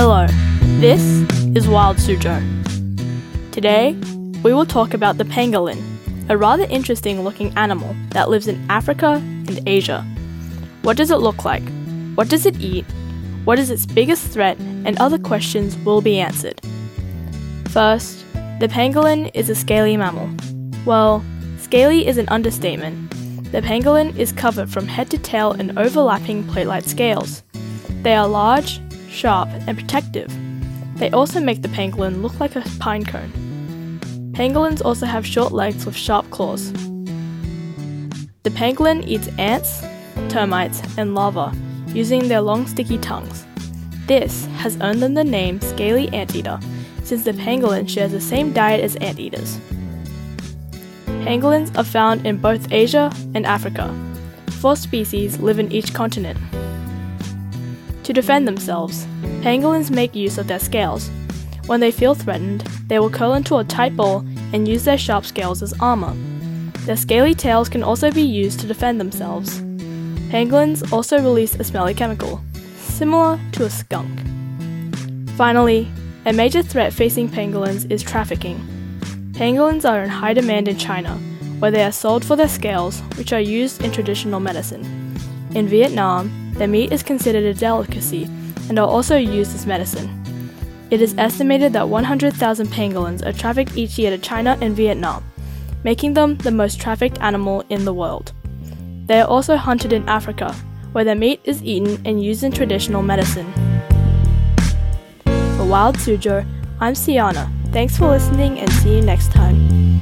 Hello, this is Wild Suzhou. Today, we will talk about the pangolin, a rather interesting looking animal that lives in Africa and Asia. What does it look like? What does it eat? What is its biggest threat? And other questions will be answered. First, the pangolin is a scaly mammal. Well, scaly is an understatement. The pangolin is covered from head to tail in overlapping plate like scales. They are large, sharp, and protective. They also make the pangolin look like a pine cone. Pangolins also have short legs with sharp claws. The pangolin eats ants, termites, and larvae using their long sticky tongues. This has earned them the name scaly anteater since the pangolin shares the same diet as anteaters. Pangolins are found in both Asia and Africa. Four species live in each continent. To defend themselves, pangolins make use of their scales. When they feel threatened, they will curl into a tight ball and use their sharp scales as armor. Their scaly tails can also be used to defend themselves. Pangolins also release a smelly chemical, similar to a skunk. Finally, a major threat facing pangolins is trafficking. Pangolins are in high demand in China, where they are sold for their scales, which are used in traditional medicine. In Vietnam, their meat is considered a delicacy and are also used as medicine. It is estimated that 100,000 pangolins are trafficked each year to China and Vietnam, making them the most trafficked animal in the world. They are also hunted in Africa, where their meat is eaten and used in traditional medicine. For Wild Suzhou, I'm Siana. Thanks for listening and see you next time.